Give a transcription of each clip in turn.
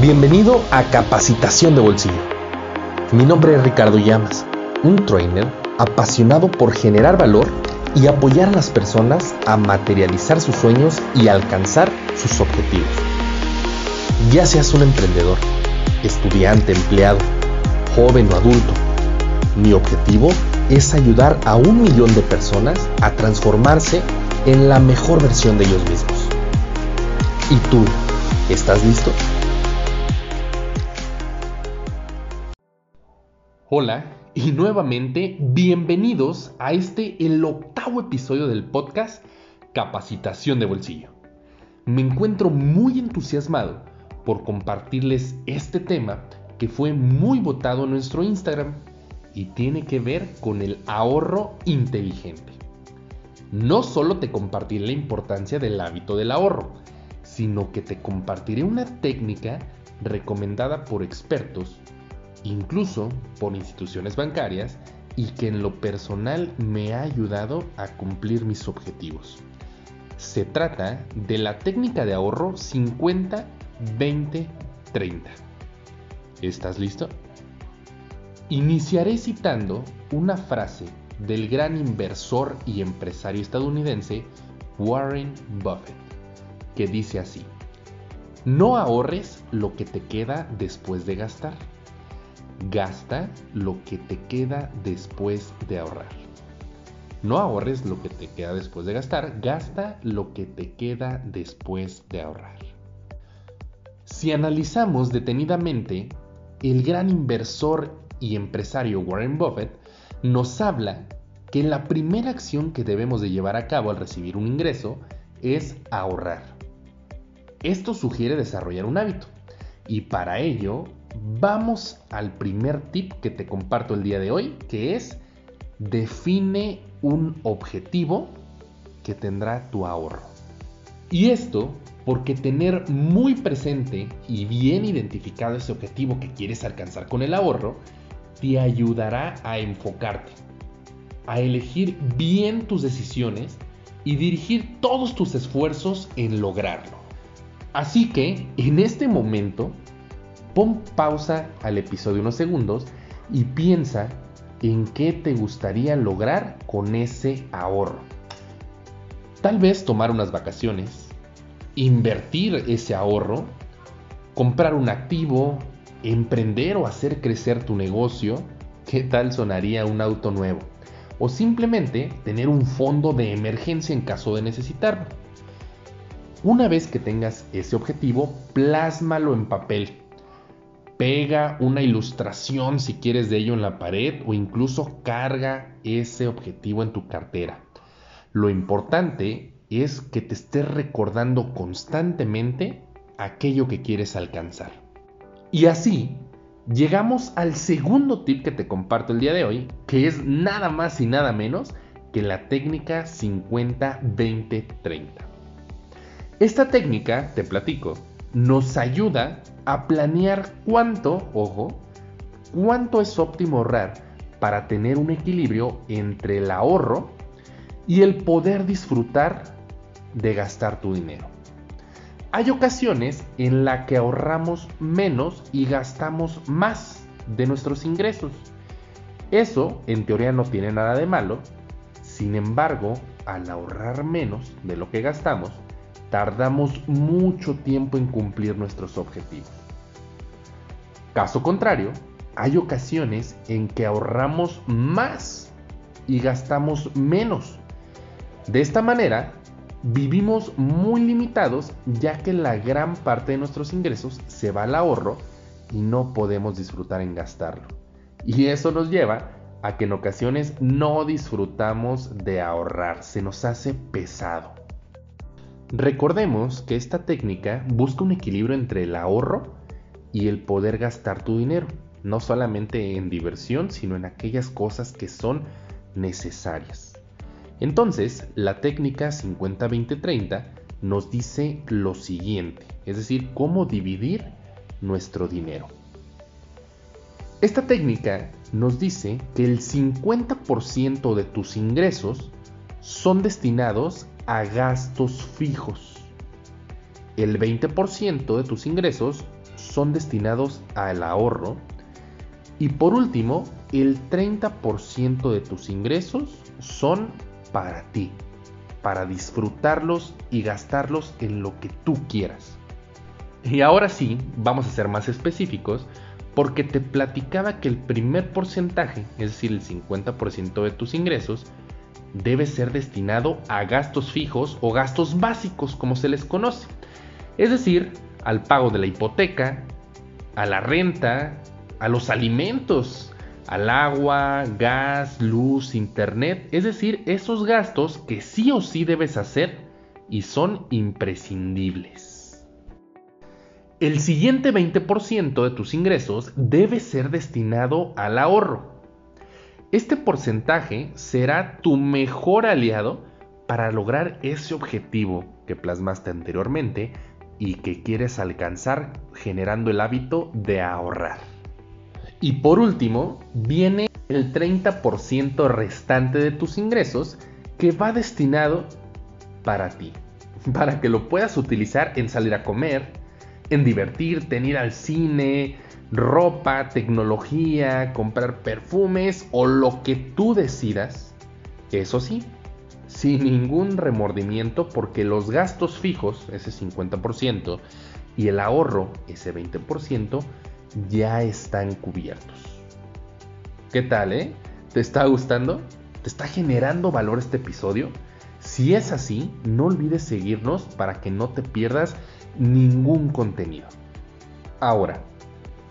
Bienvenido a Capacitación de Bolsillo. Mi nombre es Ricardo Llamas, un trainer apasionado por generar valor y apoyar a las personas a materializar sus sueños y alcanzar sus objetivos. Ya seas un emprendedor, estudiante, empleado, joven o adulto, mi objetivo es ayudar a un millón de personas a transformarse en la mejor versión de ellos mismos. ¿Y tú, estás listo? Hola y nuevamente bienvenidos a este el octavo episodio del podcast Capacitación de Bolsillo. Me encuentro muy entusiasmado por compartirles este tema que fue muy votado en nuestro Instagram y tiene que ver con el ahorro inteligente. No solo te compartiré la importancia del hábito del ahorro, sino que te compartiré una técnica recomendada por expertos incluso por instituciones bancarias, y que en lo personal me ha ayudado a cumplir mis objetivos. Se trata de la técnica de ahorro 50-20-30. ¿Estás listo? Iniciaré citando una frase del gran inversor y empresario estadounidense Warren Buffett, que dice así, no ahorres lo que te queda después de gastar Gasta lo que te queda después de ahorrar. No ahorres lo que te queda después de gastar, gasta lo que te queda después de ahorrar. Si analizamos detenidamente, el gran inversor y empresario Warren Buffett nos habla que la primera acción que debemos de llevar a cabo al recibir un ingreso es ahorrar. Esto sugiere desarrollar un hábito y para ello vamos al primer tip que te comparto el día de hoy, que es define un objetivo que tendrá tu ahorro. Y esto porque tener muy presente y bien identificado ese objetivo que quieres alcanzar con el ahorro te ayudará a enfocarte, a elegir bien tus decisiones y dirigir todos tus esfuerzos en lograrlo. Así que en este momento Pon pausa al episodio unos segundos y piensa en qué te gustaría lograr con ese ahorro. Tal vez tomar unas vacaciones, invertir ese ahorro, comprar un activo, emprender o hacer crecer tu negocio. ¿Qué tal sonaría un auto nuevo? O simplemente tener un fondo de emergencia en caso de necesitarlo. Una vez que tengas ese objetivo, plásmalo en papel pega una ilustración si quieres de ello en la pared o incluso carga ese objetivo en tu cartera. Lo importante es que te estés recordando constantemente aquello que quieres alcanzar. Y así llegamos al segundo tip que te comparto el día de hoy, que es nada más y nada menos que la técnica 50-20-30. Esta técnica, te platico, nos ayuda a planear cuánto, ojo, cuánto es óptimo ahorrar para tener un equilibrio entre el ahorro y el poder disfrutar de gastar tu dinero. Hay ocasiones en las que ahorramos menos y gastamos más de nuestros ingresos. Eso en teoría no tiene nada de malo, sin embargo, al ahorrar menos de lo que gastamos, tardamos mucho tiempo en cumplir nuestros objetivos. Caso contrario, hay ocasiones en que ahorramos más y gastamos menos. De esta manera, vivimos muy limitados ya que la gran parte de nuestros ingresos se va al ahorro y no podemos disfrutar en gastarlo. Y eso nos lleva a que en ocasiones no disfrutamos de ahorrar, se nos hace pesado. Recordemos que esta técnica busca un equilibrio entre el ahorro y el poder gastar tu dinero, no solamente en diversión, sino en aquellas cosas que son necesarias. Entonces, la técnica 50-20-30 nos dice lo siguiente, es decir, cómo dividir nuestro dinero. Esta técnica nos dice que el 50% de tus ingresos son destinados a gastos fijos. El 20% de tus ingresos son destinados al ahorro. Y por último, el 30% de tus ingresos son para ti, para disfrutarlos y gastarlos en lo que tú quieras. Y ahora sí, vamos a ser más específicos, porque te platicaba que el primer porcentaje, es decir, el 50% de tus ingresos, debe ser destinado a gastos fijos o gastos básicos, como se les conoce. Es decir, al pago de la hipoteca, a la renta, a los alimentos, al agua, gas, luz, internet, es decir, esos gastos que sí o sí debes hacer y son imprescindibles. El siguiente 20% de tus ingresos debe ser destinado al ahorro. Este porcentaje será tu mejor aliado para lograr ese objetivo que plasmaste anteriormente y que quieres alcanzar generando el hábito de ahorrar. Y por último, viene el 30% restante de tus ingresos que va destinado para ti, para que lo puedas utilizar en salir a comer, en divertirte, en ir al cine, ropa, tecnología, comprar perfumes o lo que tú decidas. Eso sí, sin ningún remordimiento porque los gastos fijos, ese 50%, y el ahorro, ese 20%, ya están cubiertos. ¿Qué tal, eh? ¿Te está gustando? ¿Te está generando valor este episodio? Si es así, no olvides seguirnos para que no te pierdas ningún contenido. Ahora,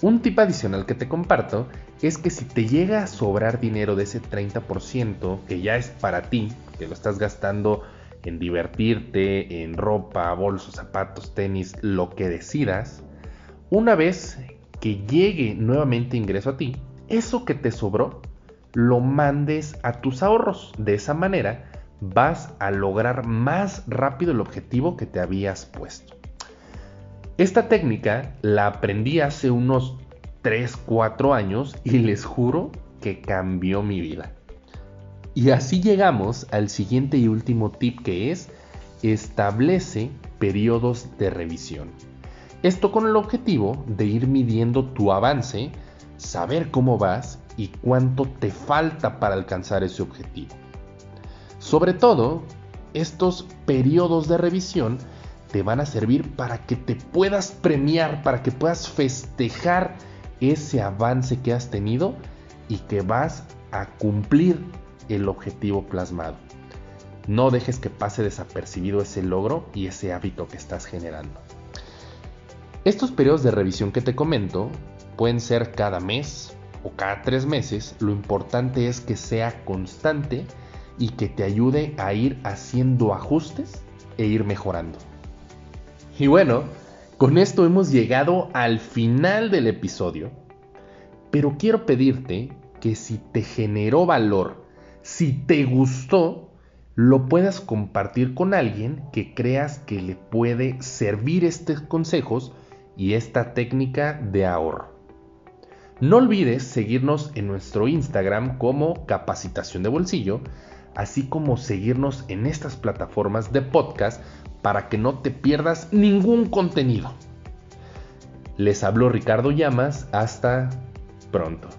un tip adicional que te comparto es que si te llega a sobrar dinero de ese 30% que ya es para ti, que lo estás gastando en divertirte, en ropa, bolsos, zapatos, tenis, lo que decidas, una vez que llegue nuevamente ingreso a ti, eso que te sobró, lo mandes a tus ahorros. De esa manera vas a lograr más rápido el objetivo que te habías puesto. Esta técnica la aprendí hace unos 3, 4 años y les juro que cambió mi vida. Y así llegamos al siguiente y último tip que es establece periodos de revisión. Esto con el objetivo de ir midiendo tu avance, saber cómo vas y cuánto te falta para alcanzar ese objetivo. Sobre todo, estos periodos de revisión te van a servir para que te puedas premiar, para que puedas festejar ese avance que has tenido y que vas a cumplir el objetivo plasmado. No dejes que pase desapercibido ese logro y ese hábito que estás generando. Estos periodos de revisión que te comento pueden ser cada mes o cada tres meses. Lo importante es que sea constante y que te ayude a ir haciendo ajustes e ir mejorando. Y bueno, con esto hemos llegado al final del episodio. Pero quiero pedirte que si te generó valor, si te gustó, lo puedas compartir con alguien que creas que le puede servir estos consejos y esta técnica de ahorro. No olvides seguirnos en nuestro Instagram como Capacitación de Bolsillo, así como seguirnos en estas plataformas de podcast para que no te pierdas ningún contenido. Les habló Ricardo Llamas, hasta pronto.